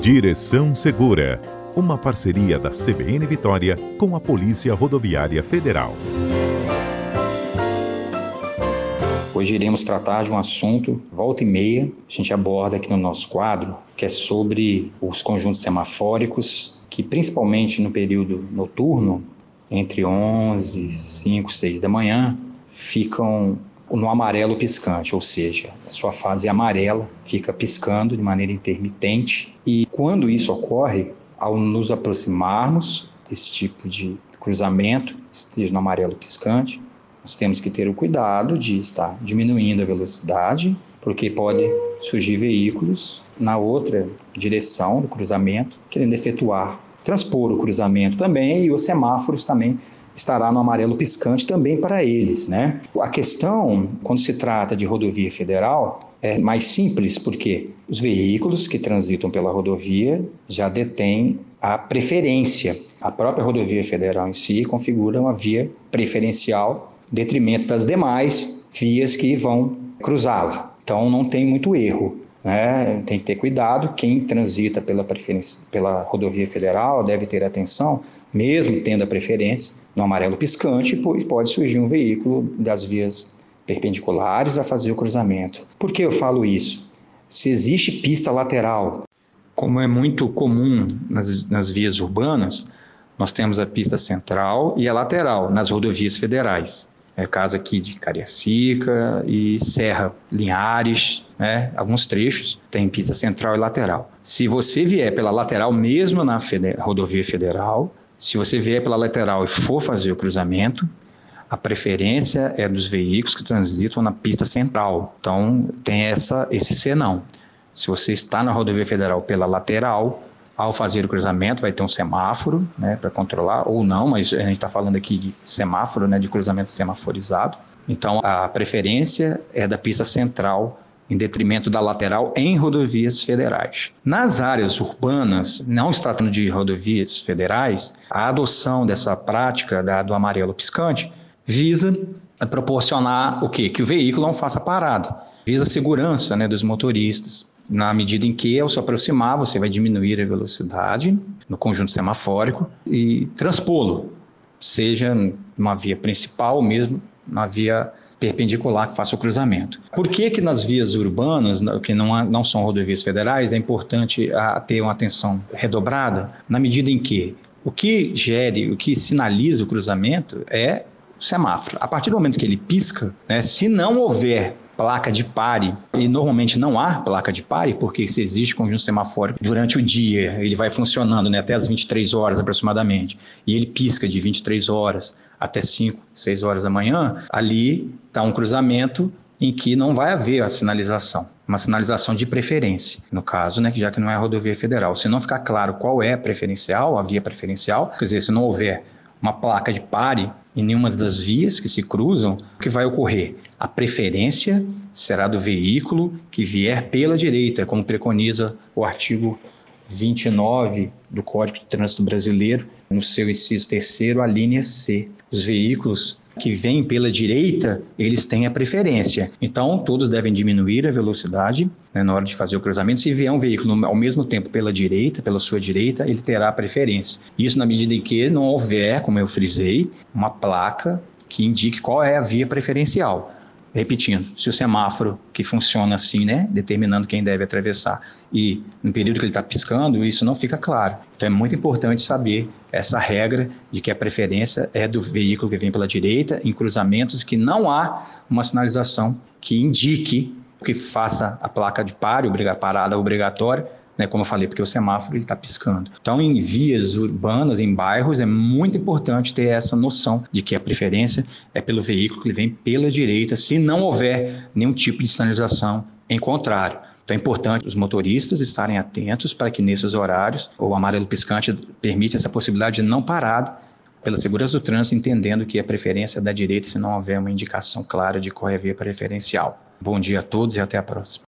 Direção Segura, uma parceria da CBN Vitória com a Polícia Rodoviária Federal. Hoje iremos tratar de um assunto, volta e meia, a gente aborda aqui no nosso quadro, que é sobre os conjuntos semafóricos, que principalmente no período noturno, entre 11, 5, 6 da manhã, ficam no amarelo piscante, ou seja, a sua fase amarela fica piscando de maneira intermitente. E quando isso ocorre, ao nos aproximarmos desse tipo de cruzamento, esteja no amarelo piscante, nós temos que ter o cuidado de estar diminuindo a velocidade, porque pode surgir veículos na outra direção do cruzamento, querendo efetuar, transpor o cruzamento também, e os semáforos também estará no amarelo piscante também para eles, né? A questão, quando se trata de rodovia federal, é mais simples, porque os veículos que transitam pela rodovia já detêm a preferência. A própria rodovia federal em si configura uma via preferencial, detrimento das demais vias que vão cruzá-la. Então não tem muito erro. Né? Tem que ter cuidado. Quem transita pela, pela rodovia federal deve ter atenção, mesmo tendo a preferência, no amarelo piscante, pois pode surgir um veículo das vias perpendiculares a fazer o cruzamento. Por que eu falo isso? Se existe pista lateral, como é muito comum nas, nas vias urbanas, nós temos a pista central e a lateral nas rodovias federais. É caso aqui de Cariacica e Serra, Linhares, né? alguns trechos tem pista central e lateral. Se você vier pela lateral mesmo na rodovia federal, se você vier pela lateral e for fazer o cruzamento, a preferência é dos veículos que transitam na pista central. Então, tem essa, esse senão. Se você está na rodovia federal pela lateral, ao fazer o cruzamento vai ter um semáforo né, para controlar, ou não, mas a gente está falando aqui de semáforo, né, de cruzamento semaforizado. Então, a preferência é da pista central em detrimento da lateral em rodovias federais. Nas áreas urbanas, não se tratando de rodovias federais, a adoção dessa prática da, do amarelo piscante visa proporcionar o quê? Que o veículo não faça parada. Visa a segurança né, dos motoristas. Na medida em que, ao se aproximar, você vai diminuir a velocidade no conjunto semafórico e transpô-lo, seja numa via principal ou mesmo na via perpendicular que faça o cruzamento. Por que que nas vias urbanas, que não, não são rodovias federais, é importante a, ter uma atenção redobrada? Na medida em que o que gere, o que sinaliza o cruzamento é o semáforo. A partir do momento que ele pisca, né, se não houver placa de pare, e normalmente não há placa de pare, porque se existe conjunto semafórico durante o dia, ele vai funcionando né, até as 23 horas aproximadamente, e ele pisca de 23 horas até 5, 6 horas da manhã, ali está um cruzamento em que não vai haver a sinalização, uma sinalização de preferência, no caso, né, já que não é rodovia federal. Se não ficar claro qual é a preferencial, a via preferencial, quer dizer, se não houver uma placa de pare em nenhuma das vias que se cruzam, o que vai ocorrer? A preferência será do veículo que vier pela direita, como preconiza o artigo 29 do Código de Trânsito Brasileiro, no seu inciso terceiro, a linha C. Os veículos que vêm pela direita, eles têm a preferência. Então, todos devem diminuir a velocidade né, na hora de fazer o cruzamento. Se vier um veículo ao mesmo tempo pela direita, pela sua direita, ele terá a preferência. Isso na medida em que não houver, como eu frisei, uma placa que indique qual é a via preferencial. Repetindo, se o semáforo que funciona assim, né, determinando quem deve atravessar, e no período que ele está piscando, isso não fica claro. Então é muito importante saber essa regra de que a preferência é do veículo que vem pela direita em cruzamentos que não há uma sinalização que indique que faça a placa de pare, parada obrigatória, né, como eu falei, porque o semáforo está piscando. Então, em vias urbanas, em bairros, é muito importante ter essa noção de que a preferência é pelo veículo que vem pela direita, se não houver nenhum tipo de sinalização em contrário. Então é importante os motoristas estarem atentos para que nesses horários o amarelo piscante permite essa possibilidade de não parada pela segurança do trânsito, entendendo que a preferência é da direita se não houver uma indicação clara de qual é a via preferencial. Bom dia a todos e até a próxima.